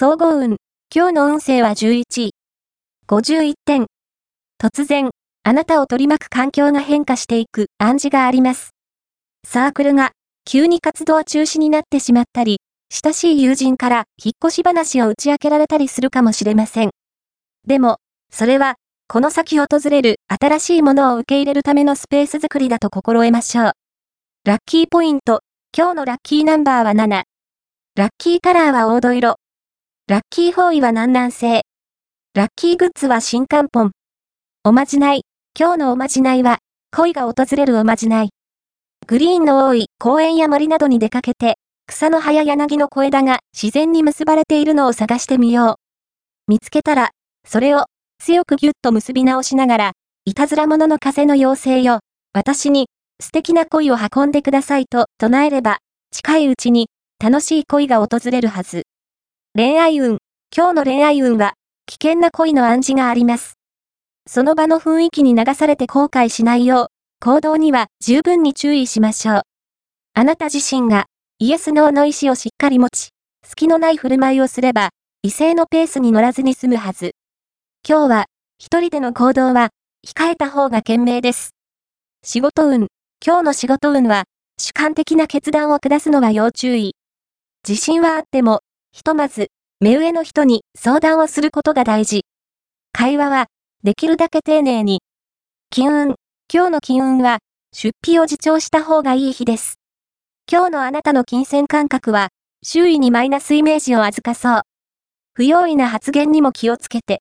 総合運。今日の運勢は11位。51点。突然、あなたを取り巻く環境が変化していく暗示があります。サークルが急に活動中止になってしまったり、親しい友人から引っ越し話を打ち明けられたりするかもしれません。でも、それは、この先訪れる新しいものを受け入れるためのスペース作りだと心得ましょう。ラッキーポイント。今日のラッキーナンバーは7。ラッキーカラーは黄土色。ラッキーフォーイは南南西。ラッキーグッズは新刊本。おまじない。今日のおまじないは、恋が訪れるおまじない。グリーンの多い公園や森などに出かけて、草の葉や柳の小枝が自然に結ばれているのを探してみよう。見つけたら、それを強くぎゅっと結び直しながら、いたずら者の風の妖精よ、私に素敵な恋を運んでくださいと唱えれば、近いうちに楽しい恋が訪れるはず。恋愛運、今日の恋愛運は危険な恋の暗示があります。その場の雰囲気に流されて後悔しないよう、行動には十分に注意しましょう。あなた自身がイエスノーの意志をしっかり持ち、隙のない振る舞いをすれば、異性のペースに乗らずに済むはず。今日は、一人での行動は、控えた方が賢明です。仕事運。今日の仕事運は、主観的な決断を下すのは要注意。自信はあっても、ひとまず、目上の人に相談をすることが大事。会話は、できるだけ丁寧に。金運。今日の金運は、出費を自重した方がいい日です。今日のあなたの金銭感覚は、周囲にマイナスイメージを預かそう。不用意な発言にも気をつけて。